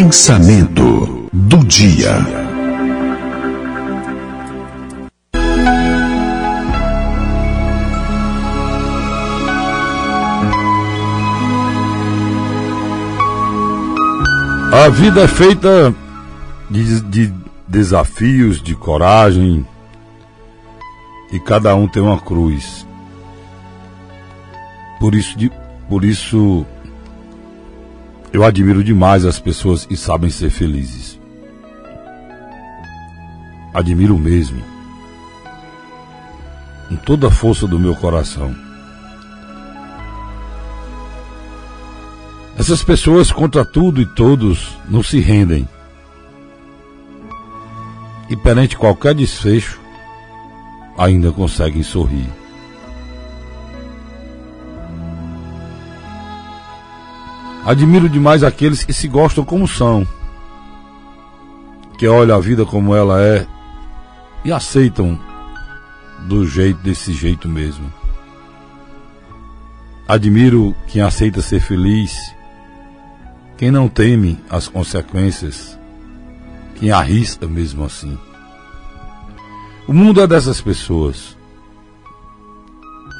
Pensamento do dia. A vida é feita de, de desafios, de coragem, e cada um tem uma cruz. Por isso, por isso eu admiro demais as pessoas que sabem ser felizes. Admiro mesmo. Com toda a força do meu coração. Essas pessoas, contra tudo e todos, não se rendem. E perante qualquer desfecho, ainda conseguem sorrir. Admiro demais aqueles que se gostam como são, que olham a vida como ela é e aceitam do jeito desse jeito mesmo. Admiro quem aceita ser feliz, quem não teme as consequências, quem arrisca mesmo assim. O mundo é dessas pessoas.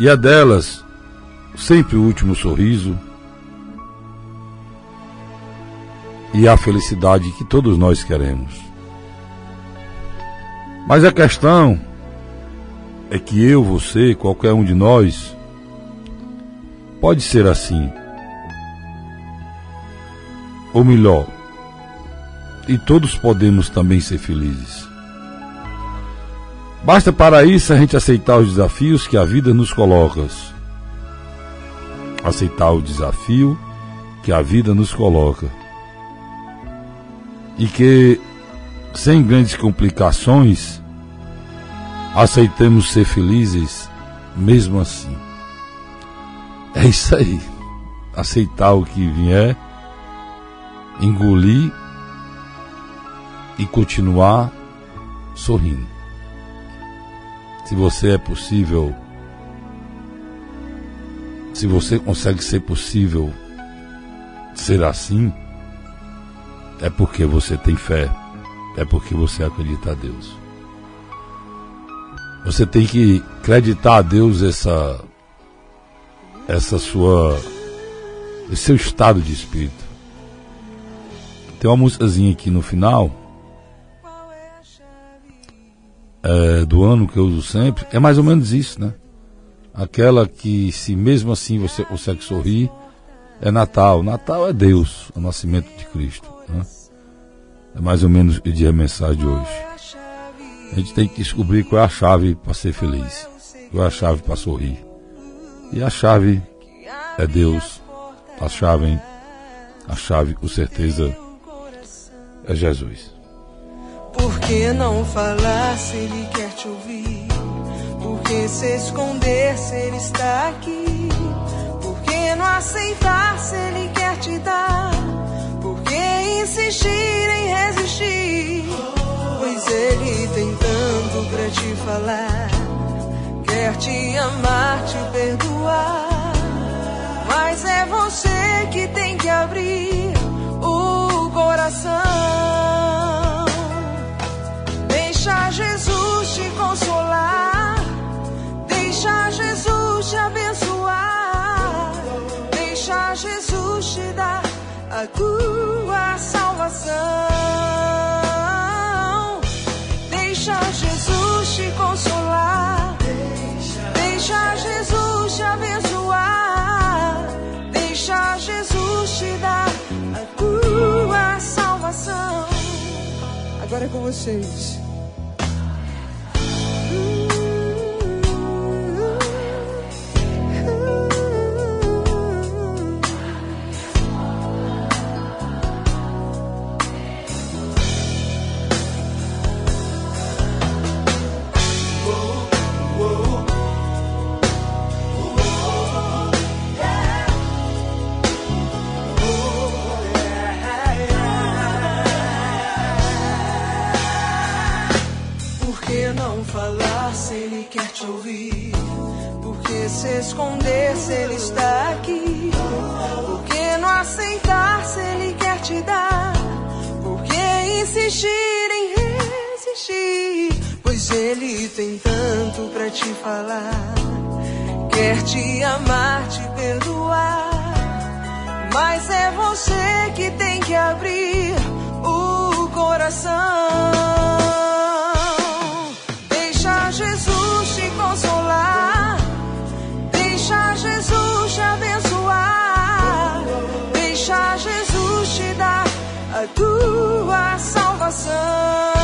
E é delas sempre o último sorriso, e a felicidade que todos nós queremos. Mas a questão é que eu, você, qualquer um de nós, pode ser assim. Ou melhor, e todos podemos também ser felizes. Basta para isso a gente aceitar os desafios que a vida nos coloca. Aceitar o desafio que a vida nos coloca e que, sem grandes complicações, aceitemos ser felizes mesmo assim. É isso aí. Aceitar o que vier, engolir e continuar sorrindo. Se você é possível, se você consegue ser possível ser assim, é porque você tem fé, é porque você acredita a Deus. Você tem que acreditar a Deus essa essa sua esse seu estado de espírito. Tem uma músicazinha aqui no final é, do ano que eu uso sempre, é mais ou menos isso, né? Aquela que se mesmo assim você consegue sorrir, é Natal. Natal é Deus, o nascimento de Cristo. Né? É mais ou menos o que diz a mensagem de hoje. A gente tem que descobrir qual é a chave para ser feliz, qual é a chave para sorrir. E a chave é Deus. A chave, a chave com certeza é Jesus. Por que não falar se ele quer te ouvir? Por que se esconder se ele está aqui? Por que não aceitar insistir em resistir? Pois ele tem tanto pra te falar. Quer te amar, te perdoar. Mas é você que tem que abrir o coração. Deixa Jesus Agora é com vocês. falar se ele quer te ouvir? Por que se esconder se ele está aqui? Por que não aceitar se ele quer te dar? Por que insistir em resistir? Pois ele tem tanto para te falar. Quer te amar, te perdoar. Mas é você que tem que abrir o coração. te dar a tua salvação.